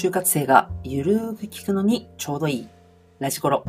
就活生がゆるーく聞くのにちょうどいいラジコロ。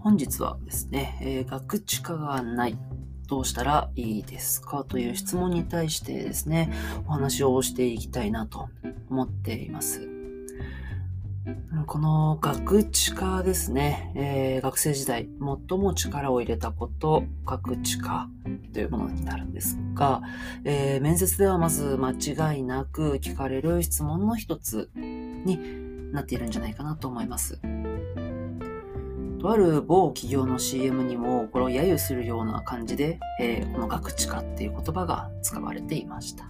本日はですね、えー、学知化がない。どうしたらいいですかという質問に対してですね、お話をしていきたいなと思っています。この学知化ですね、えー、学生時代最も力を入れたこと、学知化というものになるんですが、えー、面接ではまず間違いなく聞かれる質問の一つになっているんじゃないかなと思います。とある某企業の CM にもこれを揶揄するような感じで、えー、この学知化っていう言葉が使われていました。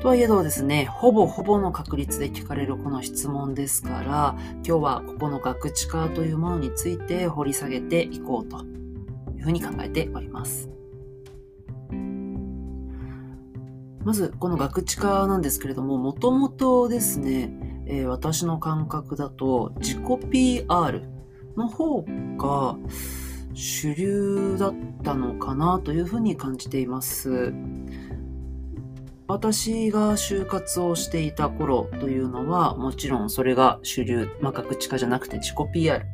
とはいえどですね、ほぼほぼの確率で聞かれるこの質問ですから、今日はここの学知化というものについて掘り下げていこうというふうに考えております。まず、この学知化なんですけれども、もともとですね、えー、私の感覚だと自己 PR の方が主流だったのかなというふうに感じています。私が就活をしていた頃というのは、もちろんそれが主流、まあ、学知化じゃなくて自己 PR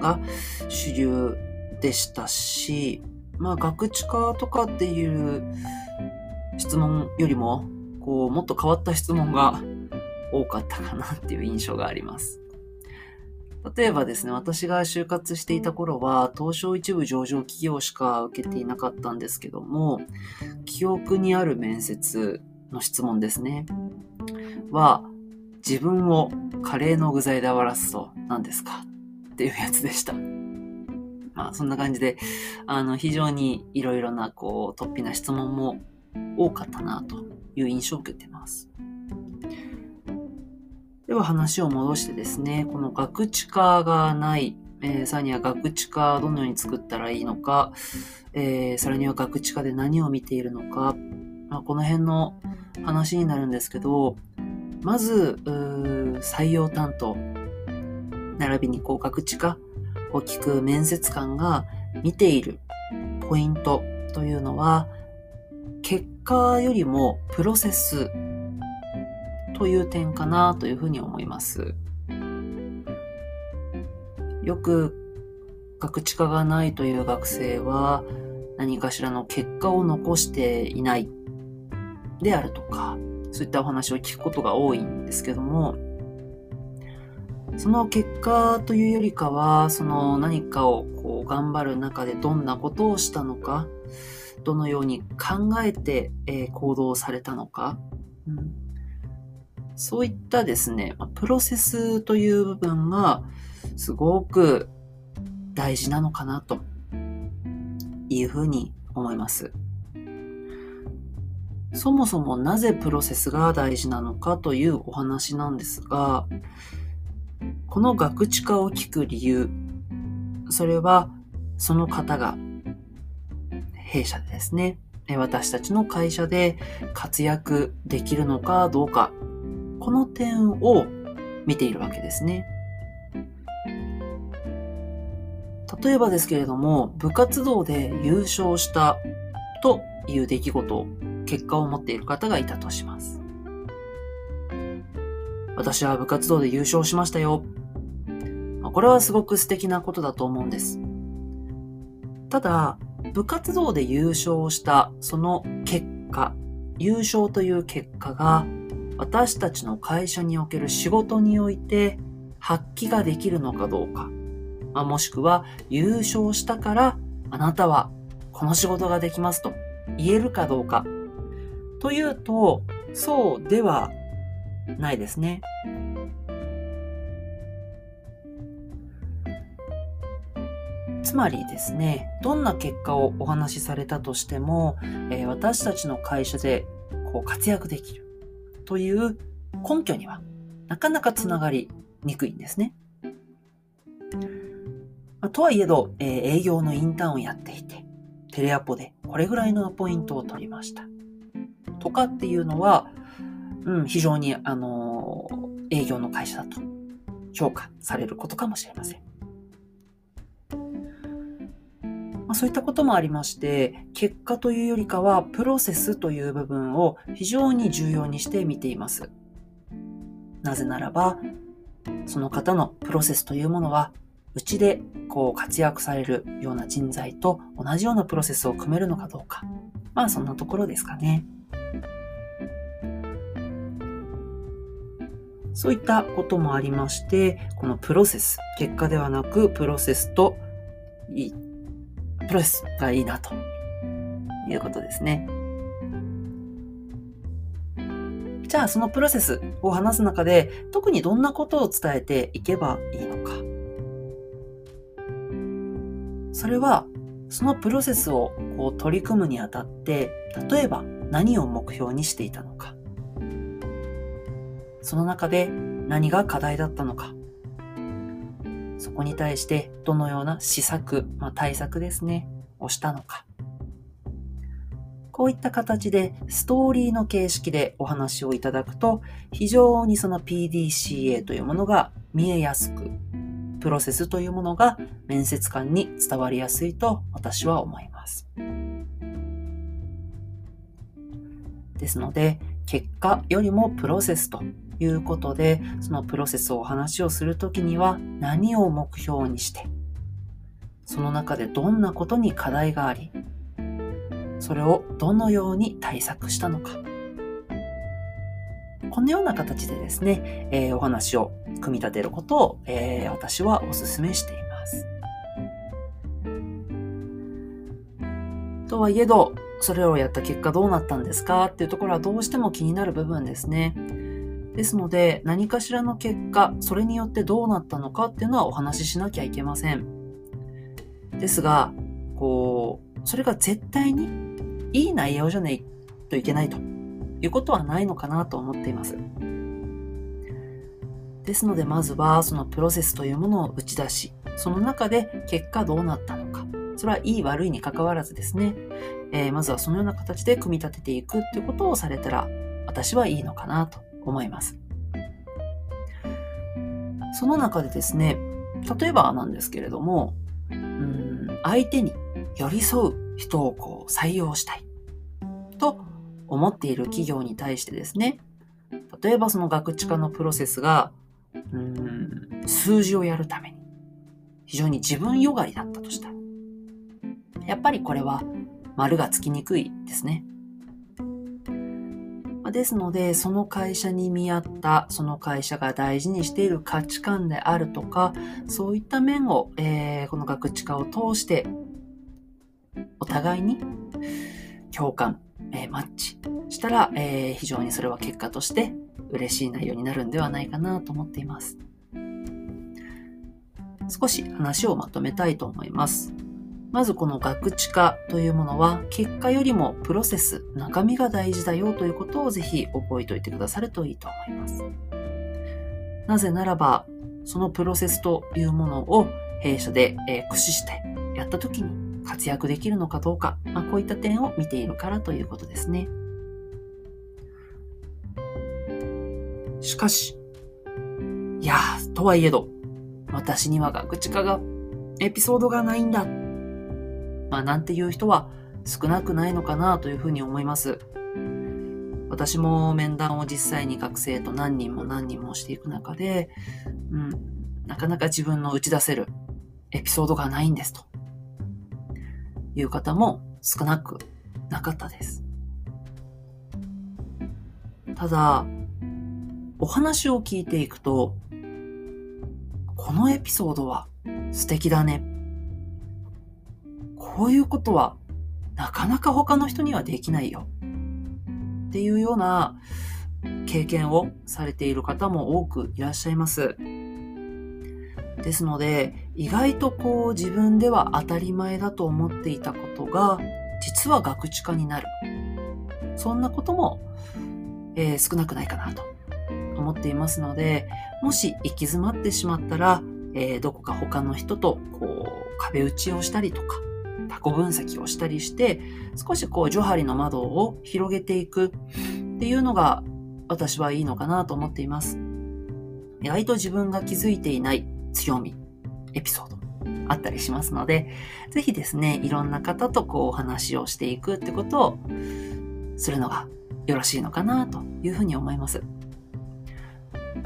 が主流でしたし、まあ、学知化とかっていう質問よりも、こう、もっと変わった質問が多かったかなっていう印象があります。例えばですね、私が就活していた頃は、東証一部上場企業しか受けていなかったんですけども、記憶にある面接の質問ですね。は、自分をカレーの具材で表すと何ですかっていうやつでした。まあ、そんな感じで、あの、非常にいろいろな、こう、突飛な質問も多かったなという印象を受けてます。では話を戻してですね、この学知化がない、えー、さらには学知化どのように作ったらいいのか、えー、さらには学知化で何を見ているのか、まあ、この辺の話になるんですけど、まず、採用担当、並びにこう学知化を聞く面接官が見ているポイントというのは、結果よりもプロセスという点かなというふうに思います。よく学知化がないという学生は何かしらの結果を残していないであるとか、そういったお話を聞くことが多いんですけども、その結果というよりかは、その何かをこう頑張る中でどんなことをしたのか、どのように考えて、え行動されたのか、うんそういったですね、プロセスという部分がすごく大事なのかなというふうに思います。そもそもなぜプロセスが大事なのかというお話なんですが、この学知化を聞く理由、それはその方が弊社でですね、私たちの会社で活躍できるのかどうかこの点を見ているわけですね。例えばですけれども、部活動で優勝したという出来事、結果を持っている方がいたとします。私は部活動で優勝しましたよ。これはすごく素敵なことだと思うんです。ただ、部活動で優勝したその結果、優勝という結果が私たちの会社における仕事において発揮ができるのかどうか、まあ、もしくは優勝したからあなたはこの仕事ができますと言えるかどうかというとそうではないですね。つまりですね、どんな結果をお話しされたとしても、えー、私たちの会社でこう活躍できる。という根拠にはなかなかつながりにくいんですね。ま、とはいえど、えー、営業のインターンをやっていて、テレアポでこれぐらいのポイントを取りました。とかっていうのは、うん、非常に、あのー、営業の会社だと評価されることかもしれません。まあ、そういったこともありまして、結果というよりかはプロセスという部分を非常に重要にして見ています。なぜならば、その方のプロセスというものは、うちでこう活躍されるような人材と同じようなプロセスを組めるのかどうか。まあそんなところですかね。そういったこともありまして、このプロセス、結果ではなくプロセスと、プロセスがいいなということですね。じゃあそのプロセスを話す中で特にどんなことを伝えていけばいいのか。それはそのプロセスをこう取り組むにあたって例えば何を目標にしていたのか。その中で何が課題だったのか。こに対してどのような施策、まあ、対策ですね、をしたのか。こういった形でストーリーの形式でお話をいただくと、非常にその PDCA というものが見えやすく、プロセスというものが面接官に伝わりやすいと私は思います。ですので、結果よりもプロセスということで、そのプロセスをお話をするときには何を目標にして、その中でどんなことに課題があり、それをどのように対策したのか。このような形でですね、えー、お話を組み立てることを、えー、私はお勧めしています。とはいえど、それをやった結果どうなったんですかっていうところはどうしても気になる部分ですね。ですので、何かしらの結果、それによってどうなったのかっていうのはお話ししなきゃいけません。ですが、こう、それが絶対にいい内容じゃないといけないということはないのかなと思っています。ですのでまずはそのプロセスというものを打ち出し、その中で結果どうなったのか。それはいい悪いに関わらずですね、えー、まずはそのような形で組み立てていくっていうことをされたら私はいいのかなと思います。その中でですね、例えばなんですけれども、うん相手に寄り添う人をこう採用したいと思っている企業に対してですね、例えばその学知化のプロセスが、うん、数字をやるために非常に自分よがりだったとしたら、やっぱりこれは丸がつきにくいですね。ですので、その会社に見合った、その会社が大事にしている価値観であるとか、そういった面を、えー、この学知化を通してお互いに共感、えー、マッチしたら、えー、非常にそれは結果として嬉しい内容になるんではないかなと思っています。少し話をまとめたいと思います。まずこの学知化というものは結果よりもプロセス、中身が大事だよということをぜひ覚えておいてくださるといいと思います。なぜならば、そのプロセスというものを弊社で、え、駆使してやった時に活躍できるのかどうか、まあ、こういった点を見ているからということですね。しかし、いやとはいえど、私には学知化が、エピソードがないんだ。まあ、なんていう人は少なくないのかなというふうに思います。私も面談を実際に学生と何人も何人もしていく中で、うん、なかなか自分の打ち出せるエピソードがないんですという方も少なくなかったです。ただ、お話を聞いていくと、このエピソードは素敵だね。こういうことはなかなか他の人にはできないよ。っていうような経験をされている方も多くいらっしゃいます。ですので、意外とこう自分では当たり前だと思っていたことが、実は学知化になる。そんなことも、えー、少なくないかなと思っていますので、もし行き詰まってしまったら、えー、どこか他の人とこう壁打ちをしたりとか、タコ分析をしたりして、少しこう、ジョハリの窓を広げていくっていうのが、私はいいのかなと思っています。意外と自分が気づいていない強み、エピソード、あったりしますので、ぜひですね、いろんな方とこうお話をしていくってことをするのがよろしいのかなというふうに思います。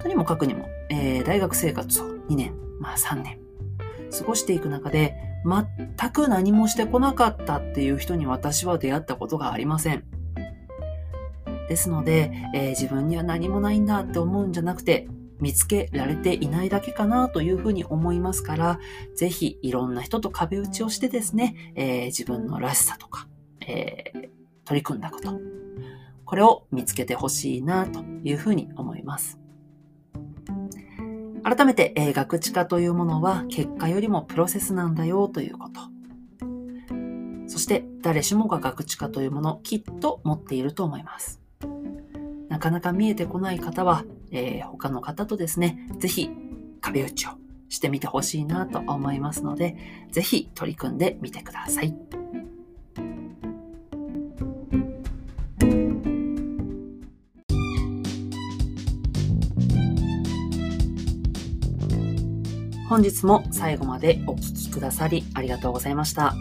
とにもかくにも、えー、大学生活を2年、まあ3年、過ごしていく中で、全く何もしてこなかったっていう人に私は出会ったことがありません。ですので、えー、自分には何もないんだって思うんじゃなくて、見つけられていないだけかなというふうに思いますから、ぜひいろんな人と壁打ちをしてですね、えー、自分のらしさとか、えー、取り組んだこと、これを見つけてほしいなというふうに思います。改めて、えー、学知化というものは結果よりもプロセスなんだよということ。そして誰しもが学知化というものきっと持っていると思います。なかなか見えてこない方は、えー、他の方とですね、ぜひ壁打ちをしてみてほしいなと思いますので、ぜひ取り組んでみてください。本日も最後までお聴きくださりありがとうございました。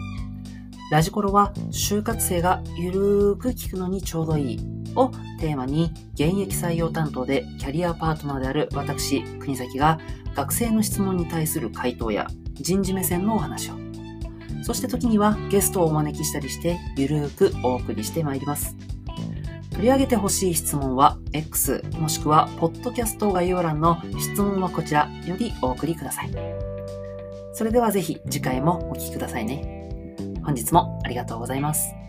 ラジコロは就活生がゆるーく聞くのにちょうどいいをテーマに現役採用担当でキャリアパートナーである私、国崎が学生の質問に対する回答や人事目線のお話を、そして時にはゲストをお招きしたりしてゆるーくお送りしてまいります。取り上げてほしい質問は X もしくはポッドキャスト概要欄の質問はこちらよりお送りください。それではぜひ次回もお聴きくださいね。本日もありがとうございます。